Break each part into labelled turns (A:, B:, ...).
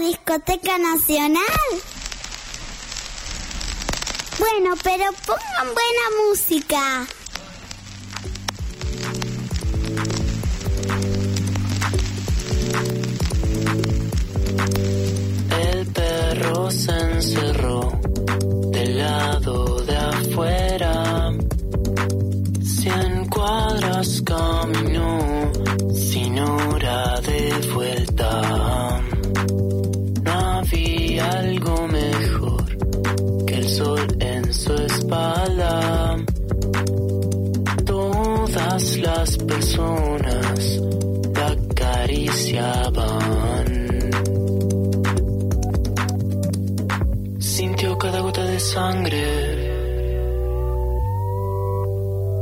A: discoteca nacional? Bueno, pero pongan buena música.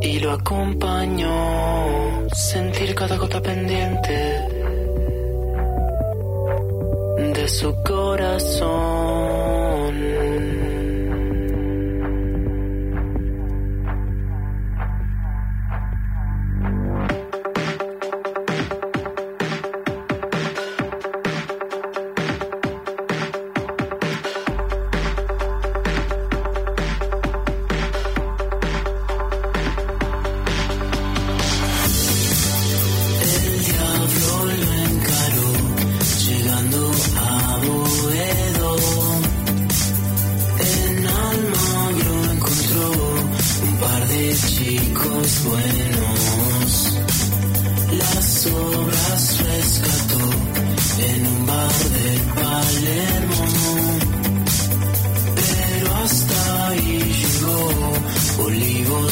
B: Y lo acompañó. Sentir cada gota pendiente de su corazón.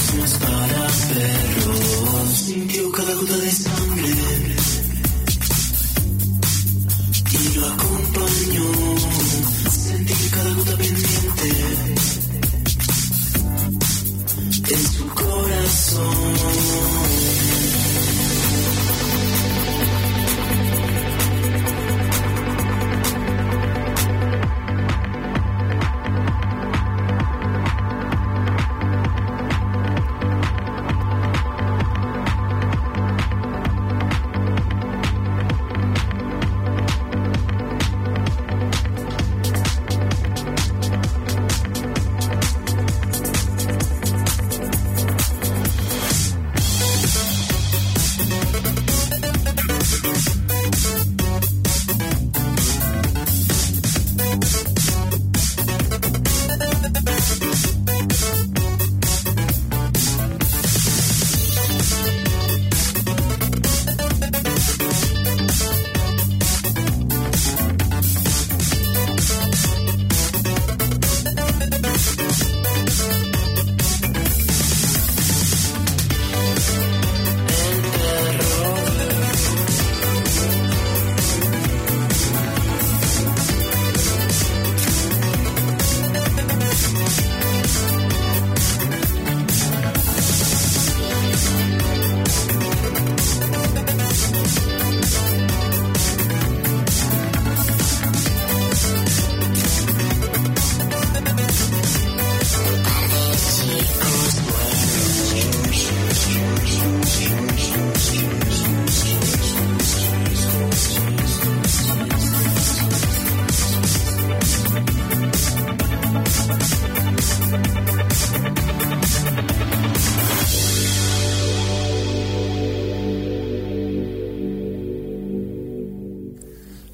B: Olivos no es para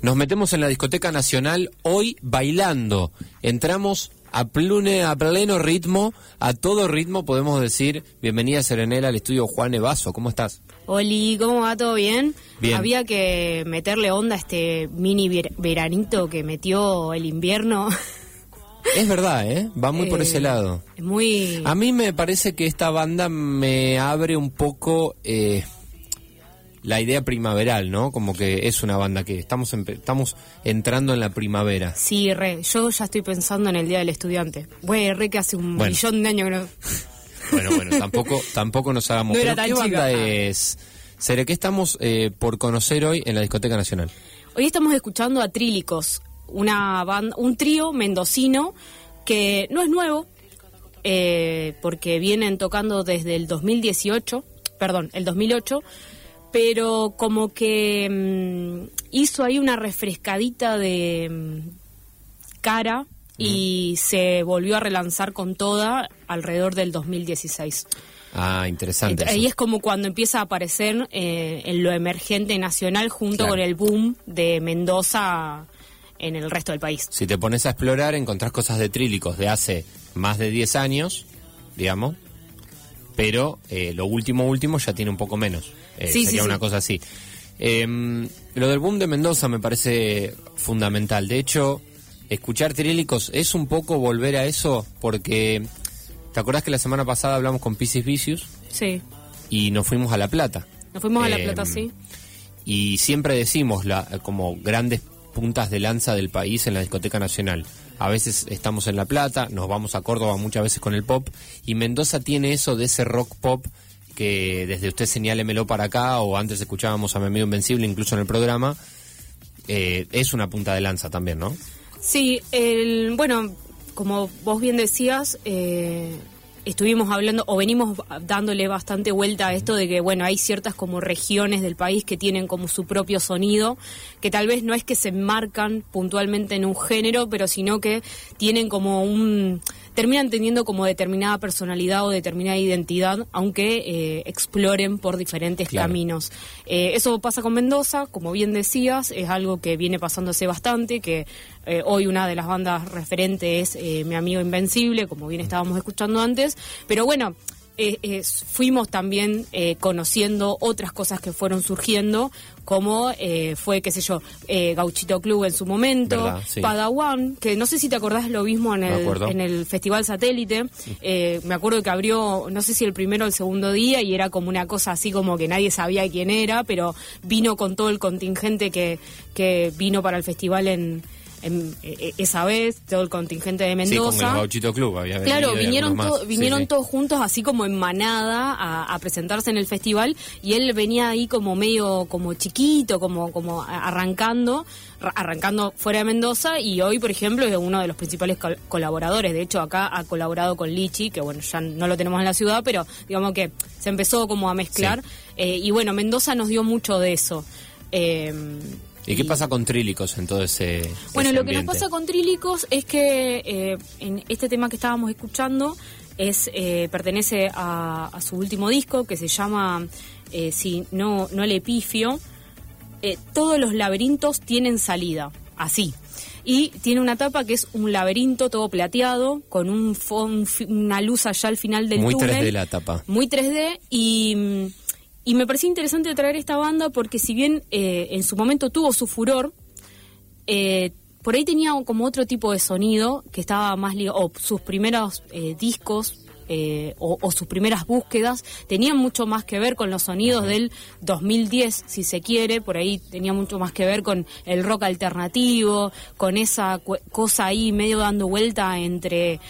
C: Nos metemos en la discoteca nacional hoy bailando. Entramos a, plune, a pleno ritmo, a todo ritmo, podemos decir. Bienvenida Serenela al estudio Juan Evaso. ¿Cómo estás?
D: Oli, ¿cómo va? ¿Todo bien?
C: Bien.
D: Había que meterle onda a este mini ver- veranito que metió el invierno.
C: Es verdad, ¿eh? Va muy por
D: Eh,
C: ese lado.
D: Es muy...
C: A mí me parece que esta banda me abre un poco eh, la idea primaveral, ¿no? Como que es una banda que estamos, empe- estamos entrando en la primavera.
D: Sí, re. Yo ya estoy pensando en el Día del Estudiante. Güey, re que hace un
C: Bueno.
D: millón de años que no...
C: Bueno, bueno, tampoco, tampoco nos hagamos.
D: No era
C: Pero, ¿Qué
D: tan
C: banda
D: chica.
C: es? Sere, ¿qué estamos eh, por conocer hoy en la Discoteca Nacional?
D: Hoy estamos escuchando a Trílicos, una banda, un trío mendocino que no es nuevo, eh, porque vienen tocando desde el 2018, perdón, el 2008, pero como que mm, hizo ahí una refrescadita de mm, cara y se volvió a relanzar con toda alrededor del 2016.
C: Ah, interesante.
D: Ahí es como cuando empieza a aparecer eh, en lo emergente nacional junto
C: Claro.
D: con el boom de Mendoza en el resto del país.
C: Si te pones a explorar, encontrás cosas de trílicos de hace más de 10 años, digamos, pero eh, lo último último ya tiene un poco menos. Eh,
D: Sí,
C: sería
D: sí.
C: una cosa así. Eh, lo del boom de Mendoza me parece fundamental. De hecho, escuchar trílicos es un poco volver a eso porque... ¿Te acordás que la semana pasada hablamos con Pisces Vicious
D: Sí.
C: y nos fuimos a La Plata?
D: Nos fuimos a La
C: Eh,
D: Plata, sí.
C: y siempre decimos la, como grandes puntas de lanza del país en la discoteca nacional. A veces estamos en La Plata, nos vamos a Córdoba muchas veces con el pop y Mendoza tiene eso de ese rock pop que desde usted señálemelo para acá o antes escuchábamos a mi amigo Invencible incluso en el programa, eh, es una punta de lanza también, ¿no?
D: Sí, el, bueno, como vos bien decías, eh, estuvimos hablando o venimos dándole bastante vuelta a esto de que, bueno, hay ciertas como regiones del país que tienen como su propio sonido, que tal vez no es que se enmarcan puntualmente en un género, pero sino que tienen como un terminan teniendo como determinada personalidad o determinada identidad, aunque eh, exploren por diferentes
C: Claro.
D: caminos. Eh, eso pasa con Mendoza, como bien decías, es algo que viene pasándose bastante, que eh, hoy una de las bandas referentes es Mi Amigo Invencible, como bien estábamos escuchando antes, pero bueno, eh, eh, fuimos también eh, conociendo otras cosas que fueron surgiendo, como eh, fue, qué sé yo, eh, Gauchito Club en su momento,
C: sí.
D: Padawan, que no sé si te acordás lo mismo en el, en el Festival Satélite, eh, me acuerdo que abrió, no sé si el primero o el segundo día, y era como una cosa así como que nadie sabía quién era, pero vino con todo el contingente que, que vino para el festival en, en, eh, esa vez, todo el contingente de
C: Sí,
D: Mendoza.
C: con el Gauchito Club había
D: Claro, vinieron, to- vinieron
C: Sí, sí.
D: todos juntos así como en manada a, a presentarse en el festival y él venía ahí como medio como chiquito, como como arrancando, ra- arrancando fuera de Mendoza y hoy, por ejemplo, es uno de los principales col- colaboradores. De hecho, acá ha colaborado con Lichi, que bueno, ya no lo tenemos en la ciudad, pero digamos que se empezó como a mezclar eh, y bueno, Mendoza nos dio mucho de eso. Eh,
C: ¿Y qué pasa con trílicos en todo ese
D: bueno,
C: ese
D: lo que nos pasa con Trílicos es que eh, en este tema que estábamos escuchando es eh, pertenece a, a su último disco que se llama eh, si no no el epifio. Eh, todos los laberintos tienen salida, así. Y tiene una tapa que es un laberinto todo plateado con un una luz allá al final del
C: Muy
D: túnel
C: 3D la tapa.
D: muy 3D y, mm, y me pareció interesante traer esta banda porque si bien eh, en su momento tuvo su furor, eh, por ahí tenía como otro tipo de sonido que estaba más ligado, o sus primeros eh, discos o, o sus primeras búsquedas tenían mucho más que ver con los sonidos del 2010, si se quiere, por ahí tenía mucho más que ver con el rock alternativo, con esa cosa ahí medio dando vuelta entre...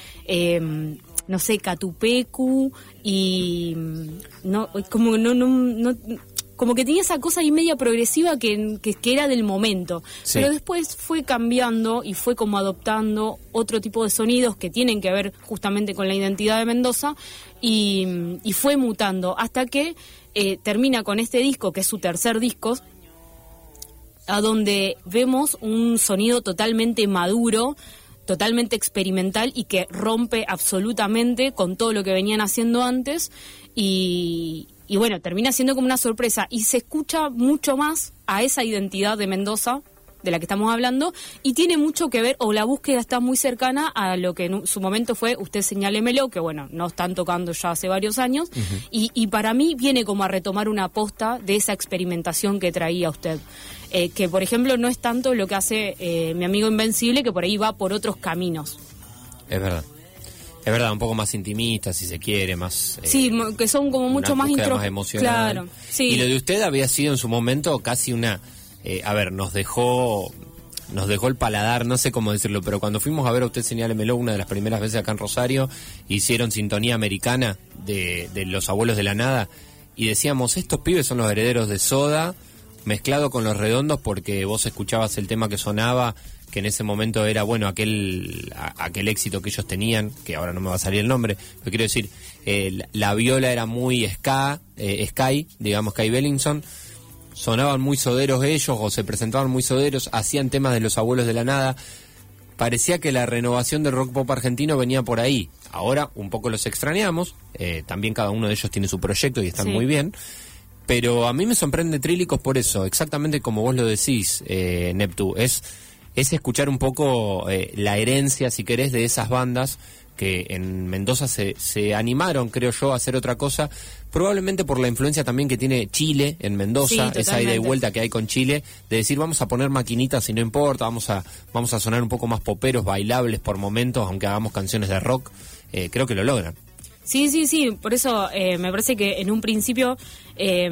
D: no sé, Catupecu y mm, no como no, no, no- como que tenía esa cosa ahí media progresiva que, que, que era del momento.
C: Sí.
D: Pero después fue cambiando y fue como adoptando otro tipo de sonidos que tienen que ver justamente con la identidad de Mendoza y, y fue mutando hasta que eh, termina con este disco, que es su tercer disco, a donde vemos un sonido totalmente maduro, totalmente experimental y que rompe absolutamente con todo lo que venían haciendo antes. Y, y bueno, termina siendo como una sorpresa. Y se escucha mucho más a esa identidad de Mendoza de la que estamos hablando y tiene mucho que ver o la búsqueda está muy cercana a lo que en su momento fue Usted señálemelo, que bueno, no están tocando ya hace varios años y, y para mí viene como a retomar una aposta de esa experimentación que traía usted. Eh, que por ejemplo no es tanto lo que hace eh, mi amigo Invencible, que por ahí va por otros caminos.
C: Es verdad. Es verdad, un poco más intimista, si se quiere, más... eh,
D: Sí, que son como mucho más intro...
C: más emocional.
D: Claro, sí.
C: Y lo de usted había sido en su momento casi una... eh, a ver, nos dejó... Nos dejó el paladar, no sé cómo decirlo, pero cuando fuimos a ver a usted Señálemelo una de las primeras veces acá en Rosario, hicieron sintonía americana de, de Los Abuelos de la Nada y decíamos, estos pibes son los herederos de Soda, mezclado con los redondos porque vos escuchabas el tema que sonaba, que en ese momento era, bueno, aquel, aquel éxito que ellos tenían, que ahora no me va a salir el nombre, pero quiero decir, eh, la, la viola era muy ska, eh, Sky, digamos Sky Bellinson, sonaban muy soderos ellos o se presentaban muy soderos, hacían temas de los abuelos de la nada. Parecía que la renovación del rock pop argentino venía por ahí. Ahora un poco los extrañamos, eh, también cada uno de ellos tiene su proyecto y están
D: Sí.
C: muy bien. Pero a mí me sorprende Trílicos por eso, exactamente como vos lo decís, eh, Neptu. Es, es escuchar un poco eh, la herencia, si querés, de esas bandas que en Mendoza se, se animaron, creo yo, a hacer otra cosa, probablemente por la influencia también que tiene Chile en Mendoza,
D: Sí,
C: esa ida y vuelta que hay con Chile, de decir vamos a poner maquinitas y no importa, vamos a, vamos a sonar un poco más poperos, bailables por momentos, aunque hagamos canciones de rock, eh, creo que lo logran.
D: Sí, sí, sí, por eso eh, me parece que en un principio eh,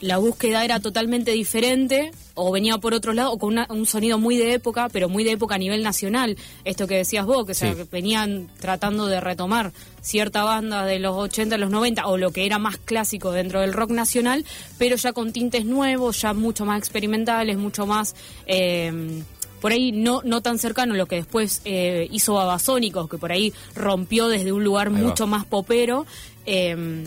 D: la búsqueda era totalmente diferente o venía por otro lado o con una- un sonido muy de época, pero muy de época a nivel nacional. Esto que decías vos, que, o sea,
C: Sí.
D: que venían tratando de retomar cierta banda de los 80, los 90 o lo que era más clásico dentro del rock nacional, pero ya con tintes nuevos, ya mucho más experimentales, mucho más... eh, por ahí no no tan cercano a lo que después eh, hizo Babasónicos, que por ahí rompió desde un lugar
C: Ahí va.
D: mucho más popero. eh,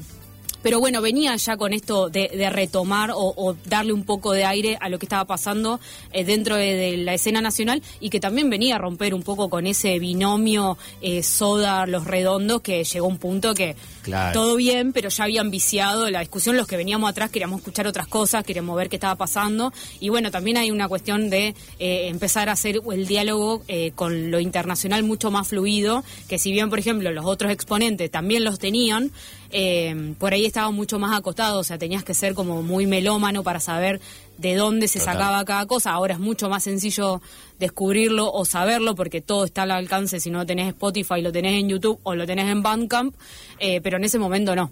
D: pero bueno, venía ya con esto de, de retomar o, o darle un poco de aire a lo que estaba pasando eh, dentro de, de la escena nacional y que también venía a romper un poco con ese binomio eh, soda, los redondos, que llegó a un punto que
C: Claro.
D: todo bien, pero ya habían viciado la discusión. Los que veníamos atrás queríamos escuchar otras cosas, queríamos ver qué estaba pasando. Y bueno, también hay una cuestión de eh, empezar a hacer el diálogo con lo internacional mucho más fluido, que si bien, por ejemplo, los otros exponentes también los tenían, eh, por ahí estaba mucho más acotado, o sea, tenías que ser como muy melómano para saber de dónde se
C: Total.
D: sacaba cada cosa. Ahora es mucho más sencillo descubrirlo o saberlo porque todo está al alcance. Si no tenés Spotify, lo tenés en YouTube o lo tenés en Bandcamp, eh, pero en ese momento no.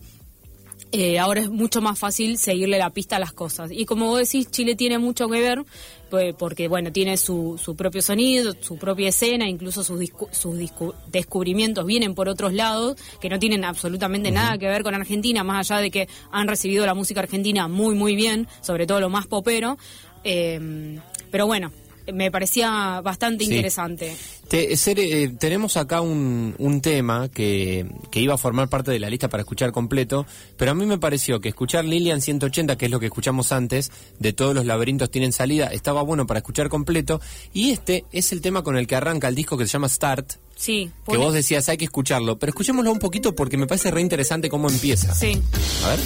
D: Eh, ahora es mucho más fácil seguirle la pista a las cosas. Y como vos decís, Chile tiene mucho que ver, pues, porque bueno, tiene su, su propio sonido, su propia escena, incluso sus, discu- sus discu- descubrimientos vienen por otros lados, que no tienen absolutamente nada que ver con Argentina, más allá de que han recibido la música argentina muy, muy bien, sobre todo lo más popero. Eh, pero bueno, me parecía bastante
C: Sí.
D: interesante.
C: Te- eh, tenemos acá un, un tema que, que iba a formar parte de la lista para escuchar completo, pero a mí me pareció que escuchar Lilian 180, que es lo que escuchamos antes, de todos los laberintos tienen salida, estaba bueno para escuchar completo, y este es el tema con el que arranca el disco que se llama Start,
D: Sí,
C: que vos decías hay que escucharlo, pero escuchémoslo un poquito porque me parece re interesante cómo empieza.
D: Sí.
C: A ver.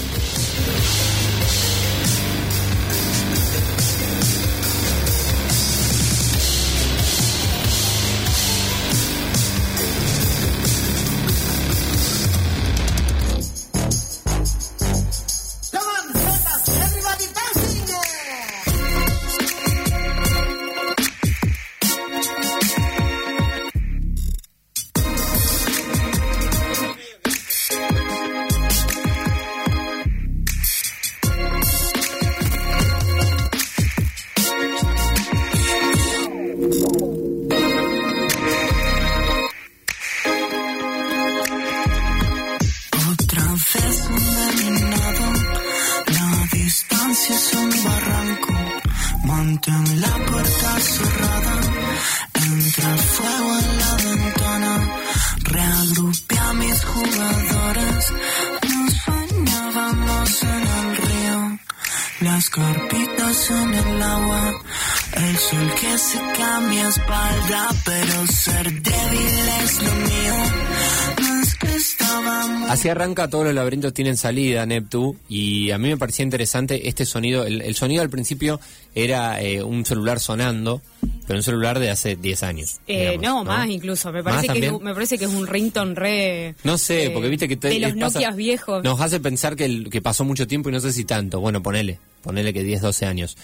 B: Las carpitas en el agua, el sol que se cambia espalda, pero ser débil es lo mío.
C: Así arranca todos los laberintos tienen salida, Neptu, y a mí me parecía interesante este sonido. El, el sonido al principio era eh, un celular sonando, pero un celular de hace 10 años.
D: Eh,
C: digamos,
D: no, más incluso. Me
C: ¿Más
D: parece, que es, me parece que es un rington re.
C: No sé,
D: eh,
C: porque viste que... te-
D: de los
C: pasa-
D: Nokias viejos.
C: Nos hace pensar que, el- que pasó mucho tiempo y no sé si tanto. Bueno, ponele, ponele que 10, 12 años.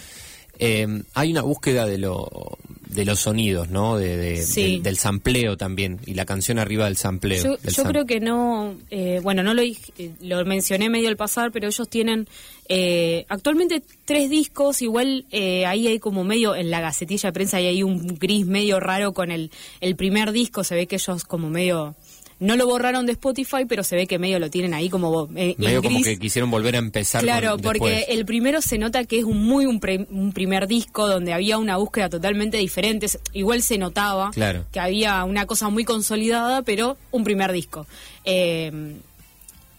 C: Eh, hay una búsqueda de, lo, de los sonidos, ¿no? De, de-
D: Sí.
C: del, del sampleo también, y la canción arriba del sampleo.
D: Yo,
C: del
D: yo
C: sam-
D: creo que no, eh, bueno, no lo eh, lo mencioné medio al pasar, pero ellos tienen eh, actualmente tres discos, igual eh, ahí hay como medio, en la gacetilla de prensa, y hay un gris medio raro con el, el primer disco, se ve que ellos como medio, no lo borraron de Spotify, pero se ve que medio lo tienen ahí como eh,
C: Medio como que quisieron volver a empezar
D: Claro,
C: con-
D: porque el primero se nota que es un muy un, pre- un primer disco donde había una búsqueda totalmente diferente. Igual se notaba
C: Claro.
D: que había una cosa muy consolidada, pero un primer disco. Eh,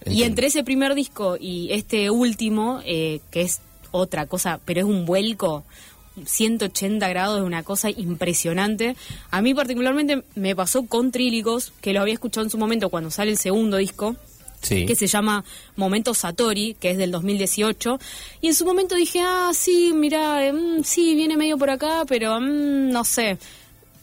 D: y entre ese primer disco y este último, eh, que es otra cosa, pero es un vuelco 180 grados, es una cosa impresionante. A mí particularmente me pasó con Trílicos, que lo había escuchado en su momento cuando sale el segundo disco,
B: Sí.
D: que se llama Momento Satori, que es del 2018. Y en su momento dije, ah, sí, mira, eh, mm, sí, viene medio por acá, pero mm, no sé.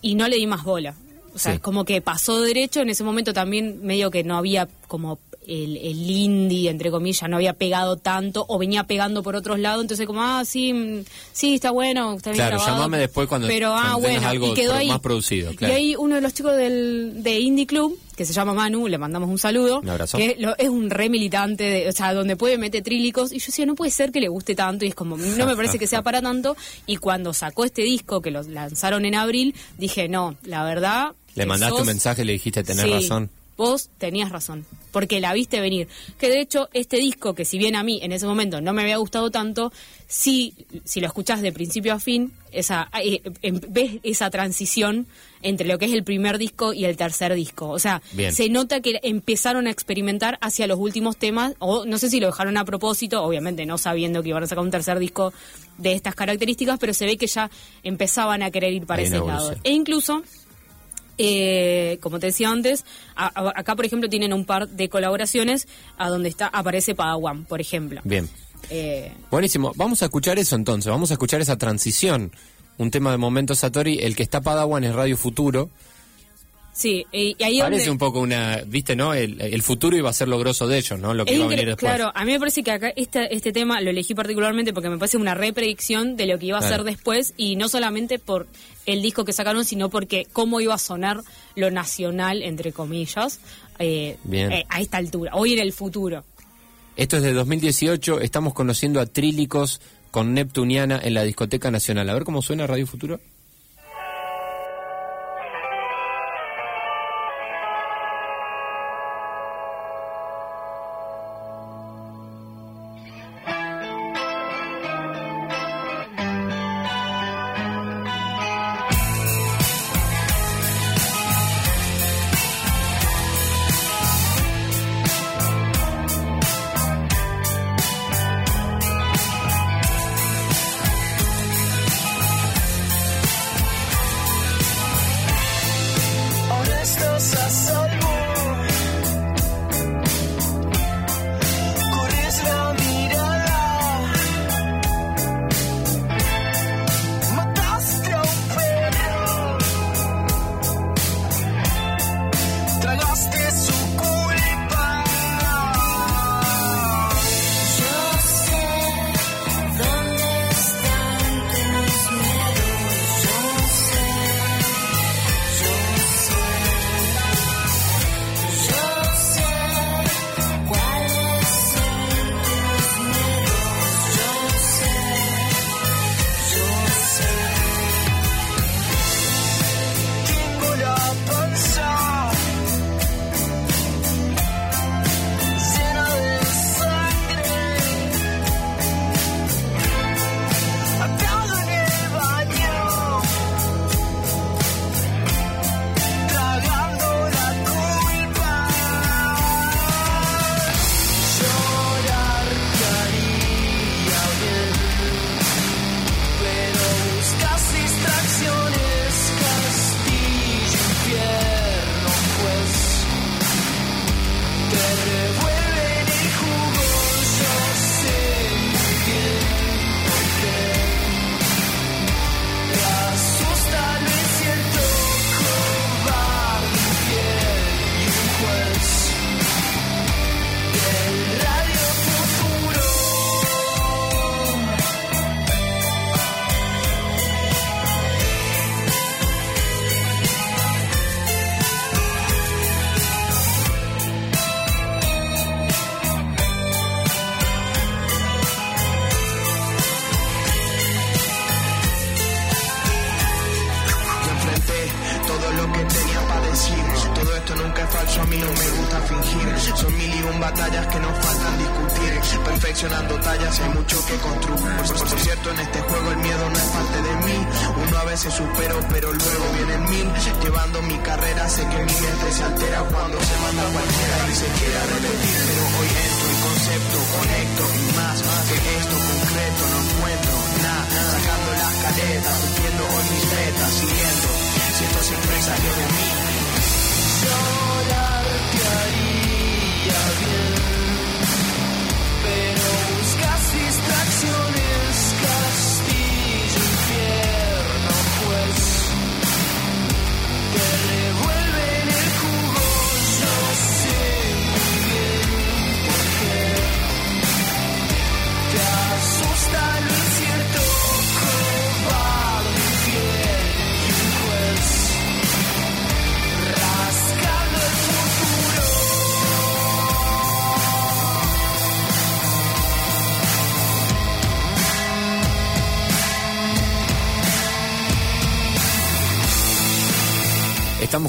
D: Y no le di más bola. O sea,
B: Sí.
D: es como que pasó derecho. En ese momento también medio que no había como el, el indie, entre comillas, no había pegado tanto o venía pegando por otros lados. Entonces como, ah, sí, mm, sí, está bueno, está bien
B: Claro,
D: grabado.
B: llamame después cuando-
D: Pero, ah,
B: cuando
D: bueno,
B: algo
D: y quedó
B: pro-
D: ahí.
B: más producido, claro.
D: Y ahí uno de los chicos del, de Indie Club, que se llama Manu, le mandamos un saludo.
B: Un abrazo.
D: Que lo- es un re militante, de- o sea, donde puede meter trílicos. Y yo decía, no puede ser que le guste tanto. Y es como, no me parece que sea para tanto. Y cuando sacó este disco, que lo lanzaron en abril, dije, no, la verdad.
B: Le mandaste
D: sos-
B: un mensaje y le dijiste, tenés
D: Sí,
B: razón.
D: Vos tenías razón, porque la viste venir. Que de hecho, este disco, que si bien a mí en ese momento no me había gustado tanto, sí, si lo escuchás de principio a fin, esa, eh, em- ves esa transición entre lo que es el primer disco y el tercer disco. O sea,
B: Bien.
D: se nota que empezaron a experimentar hacia los últimos temas, o no sé si lo dejaron a propósito, obviamente no sabiendo que iban a sacar un tercer disco de estas características, pero se ve que ya empezaban a querer ir para ese lado. E incluso eh, como te decía antes, a- a- acá por ejemplo tienen un par de colaboraciones a donde está aparece Padawan, por ejemplo.
B: Bien.
D: Eh,
B: Buenísimo. Vamos a escuchar eso entonces. Vamos a escuchar esa transición. Un tema de Momento Satori. El que está Padawan es Radio Futuro.
D: Sí, y, y ahí
B: Parece
D: donde-
B: un poco una. Viste, ¿no? El, el futuro iba a ser lo grosso de ellos, ¿no? Lo que iba a venir después.
D: Claro, a mí me parece que acá este, este tema lo elegí particularmente porque me parece una repredicción de lo que iba a
B: Claro.
D: ser después y no solamente por el disco que sacaron, sino porque cómo iba a sonar lo nacional, entre comillas, eh, eh, a esta altura, hoy en el futuro.
B: Esto es de 2018. Estamos conociendo a Trílicos con Neptuniana en la Discoteca Nacional. A ver cómo suena Radio Futuro.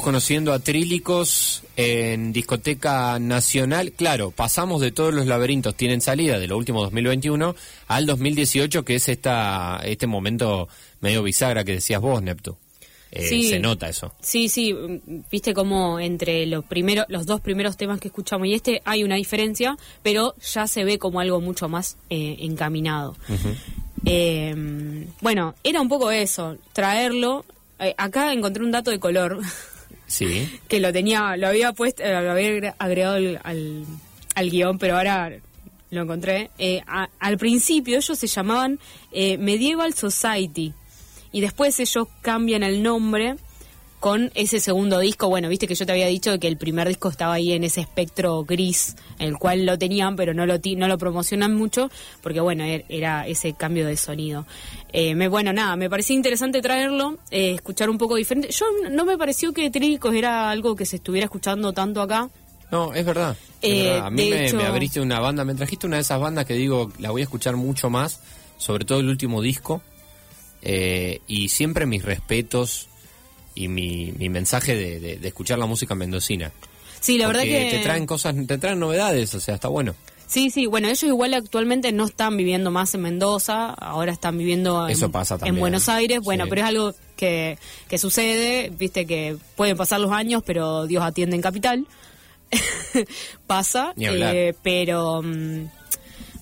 C: Conociendo a Trílicos en Discoteca Nacional. Claro, pasamos de todos los laberintos, tienen salida de lo último 2021 al 2018, que es esta, este momento medio bisagra que decías vos, Neptu. Eh,
D: Sí.
C: Se nota eso.
D: Sí, sí, viste como entre los primeros, los dos primeros temas que escuchamos y este hay una diferencia, pero ya se ve como algo mucho más eh, encaminado. Eh, bueno, era un poco eso, traerlo. Eh, acá encontré un dato de color
C: Sí.
D: que lo tenía, lo había puesto, eh, lo había agre- agregado al, al, guion, pero ahora lo encontré. Eh, al principio ellos se llamaban eh, Medieval Society y después ellos cambian el nombre con ese segundo disco. Bueno, viste que yo te había dicho que el primer disco estaba ahí en ese espectro gris, en el cual lo tenían, pero no lo, ti- no lo promocionan mucho, porque bueno, er- era ese cambio de sonido. Eh, me, bueno, nada, me parecía interesante traerlo, eh, escuchar un poco diferente. Yo no me pareció que Trílicos era algo que se estuviera escuchando tanto acá.
C: No, es verdad. es
D: Eh,
C: verdad. A mí me,
D: hecho-
C: me abriste una banda, me trajiste una de esas bandas que digo, la voy a escuchar mucho más, sobre todo el último disco. eh, y siempre mis respetos y mi, mi mensaje de, de- de escuchar la música mendocina.
D: Sí, la verdad
C: Porque
D: que...
C: te traen cosas, te traen novedades, o sea, está bueno.
D: Sí, sí, bueno, ellos igual actualmente no están viviendo más en Mendoza, ahora están viviendo en,
C: Eso pasa
D: en
C: también.
D: Buenos Aires, bueno,
C: Sí.
D: pero es algo que, que sucede, viste que pueden pasar los años, pero Dios atiende en capital. Pasa, eh, pero mm,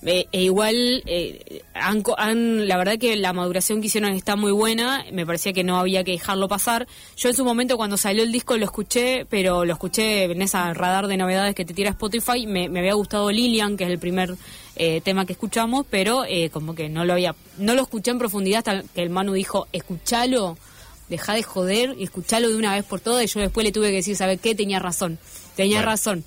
D: eh, e igual eh, han, han- la verdad que la maduración que hicieron está muy buena, me parecía que no había que dejarlo pasar. Yo en su momento cuando salió el disco lo escuché, pero lo escuché en esa radar de novedades que te tira Spotify, me, me había gustado Lilian, que es el primer eh, tema que escuchamos, pero eh, como que no lo había, no lo escuché en profundidad hasta que el Manu dijo, escuchalo, deja de joder y escuchalo de una vez por todas y yo después le tuve que decir, ¿sabes qué? Tenía razón, tenía
C: Bueno.
D: razón.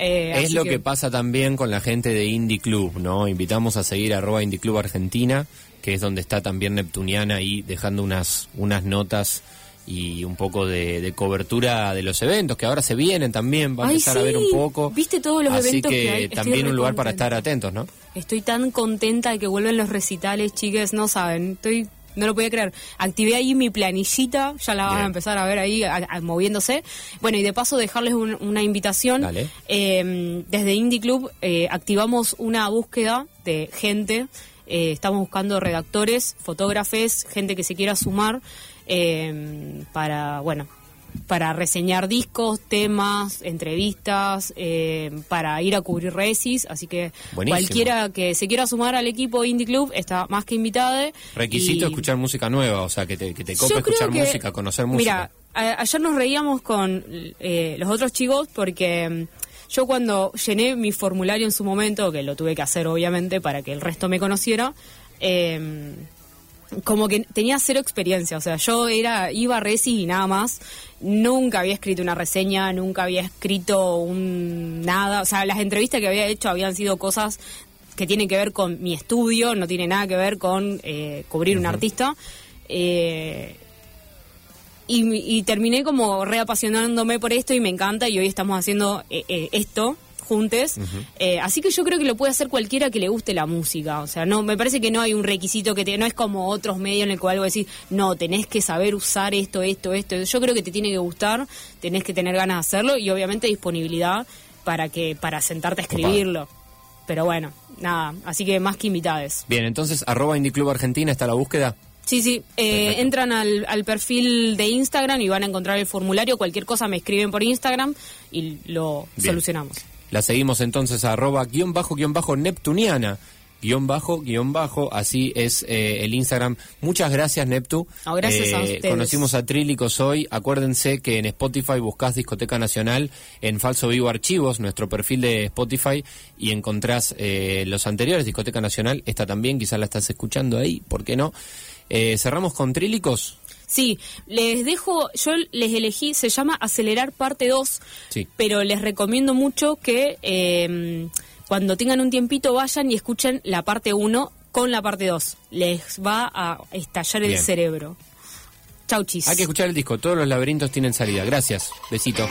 D: Eh,
C: es lo que... pasa también con la gente de Indie Club, ¿no? Invitamos a seguir arroba Indie Club Argentina, que es donde está también Neptuniana ahí dejando unas, unas notas y un poco de, de cobertura de los eventos que ahora se vienen también, va a
D: Ay,
C: empezar a ver un poco.
D: ¿Viste todos los
C: Así
D: eventos
C: que,
D: que hay?
C: También un lugar para estar atentos, ¿no?
D: Estoy tan contenta de que vuelven los recitales, chicas, no saben, estoy no lo podía creer. Activé ahí mi planillita, ya la van a empezar a ver ahí a- a- moviéndose. Bueno, y de paso dejarles un- una invitación. Eh, desde Indie Club eh, activamos una búsqueda de gente. Eh, estamos buscando redactores, fotógrafes, gente que se quiera sumar eh, para, bueno, para reseñar discos, temas, entrevistas, eh, para ir a cubrir resis. Así que
C: Buenísimo.
D: cualquiera que se quiera sumar al equipo Indie Club está más que invitada.
C: Requisito
D: Y-
C: escuchar música nueva, o sea, que te, que te escuchar
D: que-
C: música, conocer música.
D: Mira, a- ayer nos reíamos con eh, los otros chicos porque mm, yo cuando llené mi formulario en su momento, que lo tuve que hacer obviamente para que el resto me conociera, eh, como que tenía cero experiencia, o sea, yo era iba a Resi y nada más, nunca había escrito una reseña, nunca había escrito un nada, o sea, las entrevistas que había hecho habían sido cosas que tienen que ver con mi estudio, no tiene nada que ver con eh, cubrir un artista. Eh, y, y terminé como reapasionándome por esto y me encanta y hoy estamos haciendo eh, eh, esto juntes. Eh, así que yo creo que lo puede hacer cualquiera que le guste la música. O sea, no me parece que no hay un requisito que te, no es como otros medios en el cual algo decir, no, tenés que saber usar esto, esto, esto. Yo creo que te tiene que gustar, tenés que tener ganas de hacerlo y obviamente disponibilidad para que para sentarte a escribirlo. Pero bueno, nada, así que más que invitades.
B: Bien, entonces, arroba Indie Club Argentina está la búsqueda.
D: Sí, sí, eh, entran al, al perfil de Instagram y van a encontrar el formulario. Cualquier cosa me escriben por Instagram y lo
B: Bien.
D: solucionamos.
B: La seguimos entonces a arroba guion bajo guion bajo Neptuniana. Guión bajo, guion bajo, así es eh, el Instagram. Muchas gracias, Neptu. Eh,
D: gracias a ustedes.
B: Conocimos a Trílicos hoy. Acuérdense que en Spotify buscás Discoteca Nacional en Falso Vivo Archivos, nuestro perfil de Spotify, y encontrás eh, los anteriores, Discoteca Nacional. Esta también, quizás la estás escuchando ahí, ¿por qué no? Eh, Cerramos con Trílicos.
D: Sí, les dejo, yo les elegí, se llama Acelerar Parte 2,
B: Sí.
D: pero les recomiendo mucho que eh, cuando tengan un tiempito vayan y escuchen la parte 1 con la parte 2. Les va a estallar el cerebro. Chau, chis.
B: Hay que escuchar el disco. Todos los laberintos tienen salida. Gracias. Besito.